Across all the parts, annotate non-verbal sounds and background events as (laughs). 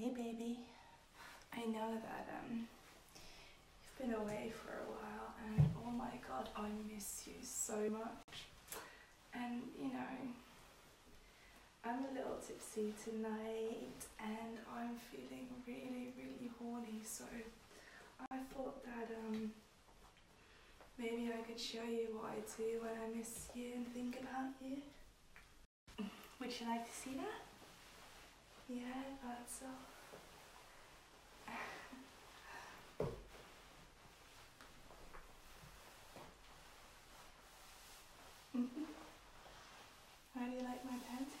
Hey baby. I know that um you've been away for a while and oh my god, I miss you so much. And you know, I'm a little tipsy tonight and I'm feeling really, really horny, so I thought that um maybe I could show you what I do when I miss you and think about you. Would you like to see that? Yeah, I thought so. Mhm. How do you like my panties?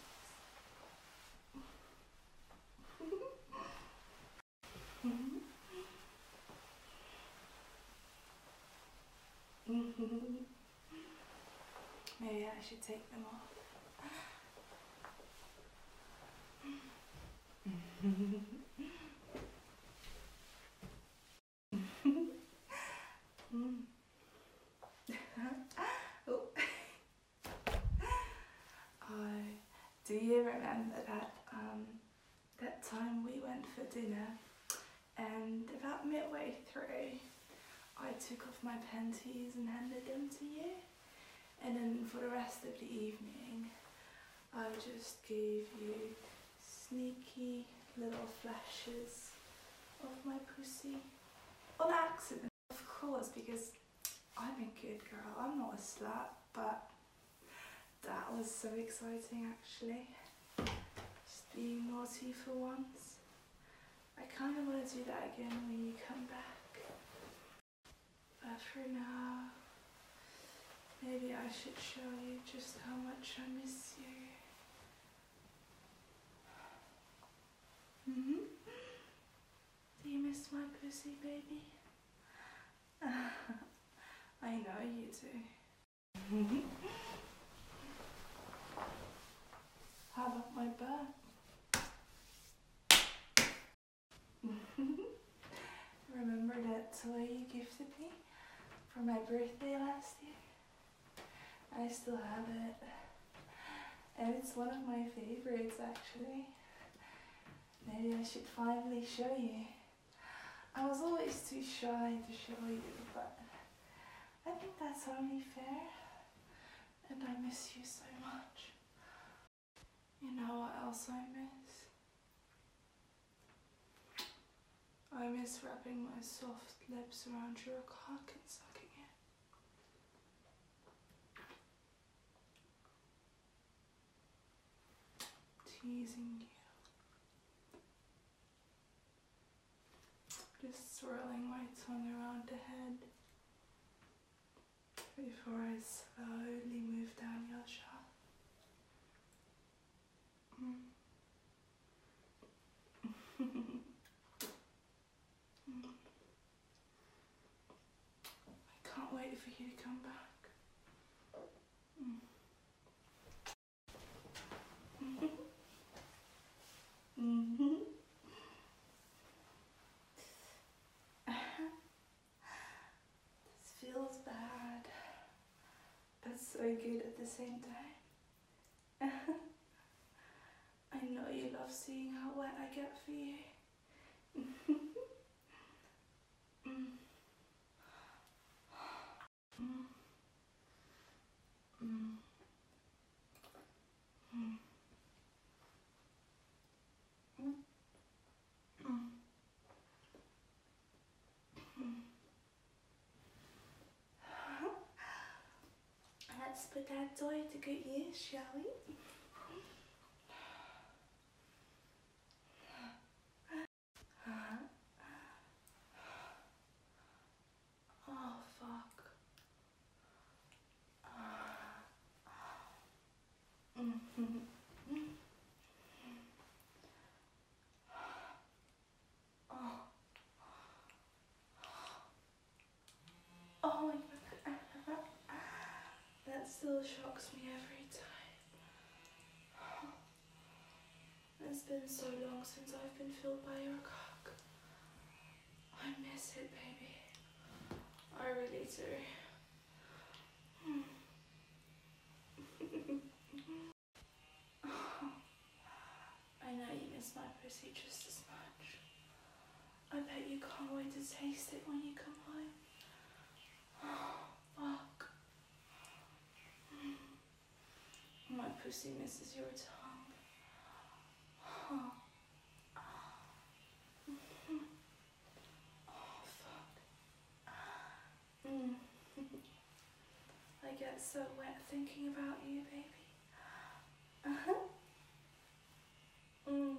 Mhm. Mhm. Maybe I should take them off. Oh, do you remember that um, that time we went for dinner and about midway through I took off my panties and handed them to you? And then for the rest of the evening I just gave you sneaky little flashes of my pussy. On accident of course because I'm a good girl. I'm not a slut but that was so exciting actually. Just being naughty for once. I kind of want to do that again when you come back. But for now maybe I should show you just how much I miss you hmm Do you miss my pussy, baby? (laughs) I know you do. (laughs) How about my butt? (laughs) Remember that toy you gifted me for my birthday last year? I still have it. And it's one of my favorites actually. Maybe I should finally show you. I was always too shy to show you, but I think that's only fair. And I miss you so much. You know what else I miss? I miss wrapping my soft lips around your cock and sucking it. Teasing you. Just swirling my tongue around the head before I slowly move down your shaft. Mm. (laughs) Mm. I can't wait for you to come back. Mm. Mhm. This feels bad, but so good at the same time. (laughs) I know you love seeing how wet I get for you. (laughs) Mm. Mm. Mm. Mm. Mm. Mm. Let's put that toy to good use, shall we? Oh fuck. Oh. Oh my god. That still shocks me every time. It's been so long since I've been filled by your cock. I miss it, baby. I really do. (laughs) I know you miss my pussy just as much. I bet you can't wait to taste it when you come home. (sighs) Fuck. Misses your tongue. (laughs) Oh, fuck. Mm. (laughs) I get so wet thinking about you, baby. (laughs) Uh-huh. Mm.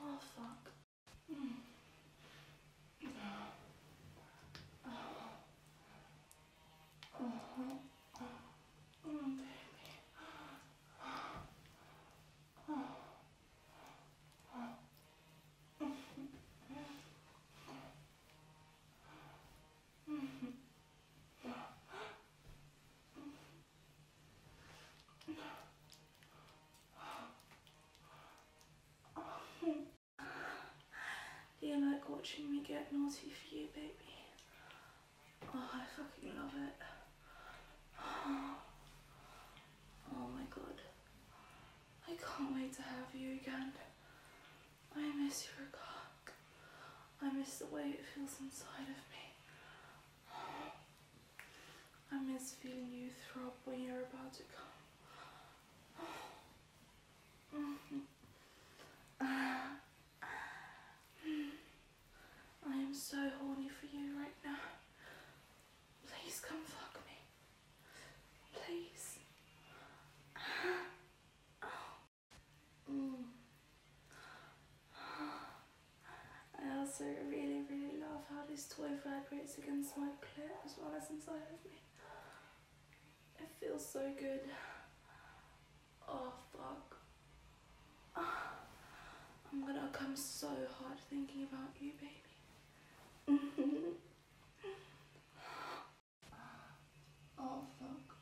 Oh fuck. Mm. Uh-huh. Mm, baby. Do you like watching me get naughty for you, baby? Oh, I fucking love it. (sighs) Oh my god. I can't wait to have you again. I miss your cock. I miss the way it feels inside of me. (sighs) I miss feeling you throb when you're about to come. Mhm. I am so horny for you right now. Please come fuck me. Please. Mm. I also really, really love how this toy vibrates clit as well as inside of me. It feels so good. Oh fuck. (sighs) I'm gonna come so hard thinking about you, baby. oh fuck.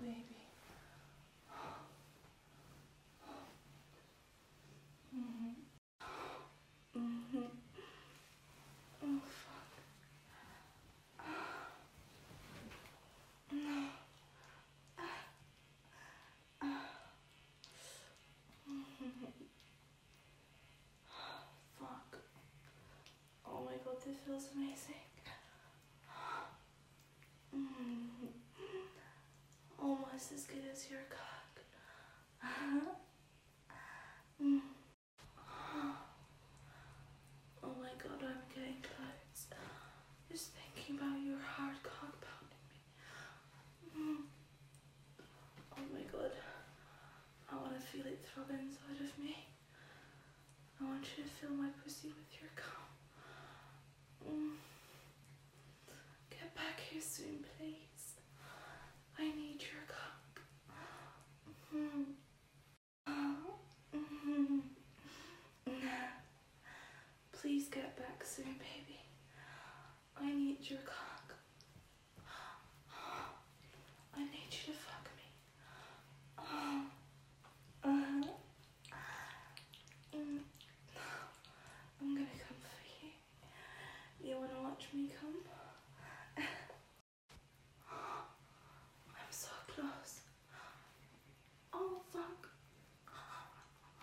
Baby. Mm-hmm. Oh fuck. No. Fuck. Oh my god, this feels amazing. Mm. Almost as good as your cock. Mm. Oh my god, I'm getting close. Just thinking about your hard cock pounding me. Mm. Oh my god. I want to feel it throb inside of me. I want you to fill my pussy with your cum. Mm. Get back here soon, please. I need your cock. Mm. (laughs) Please get back soon, baby. I need your cock. I need you to fuck me. Uh, mm. I'm gonna come for you. You wanna watch me come? I'm so close. Oh fuck.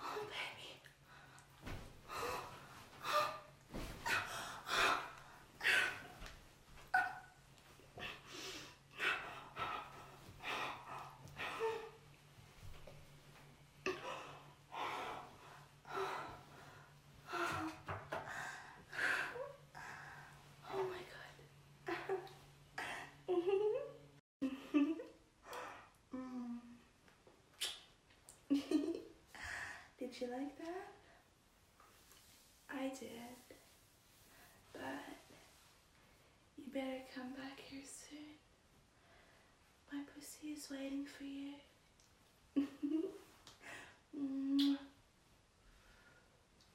Oh baby. Oh my god. Mm. (laughs) did you like that? I did. But you better come back here soon. My pussy is waiting for you. (laughs)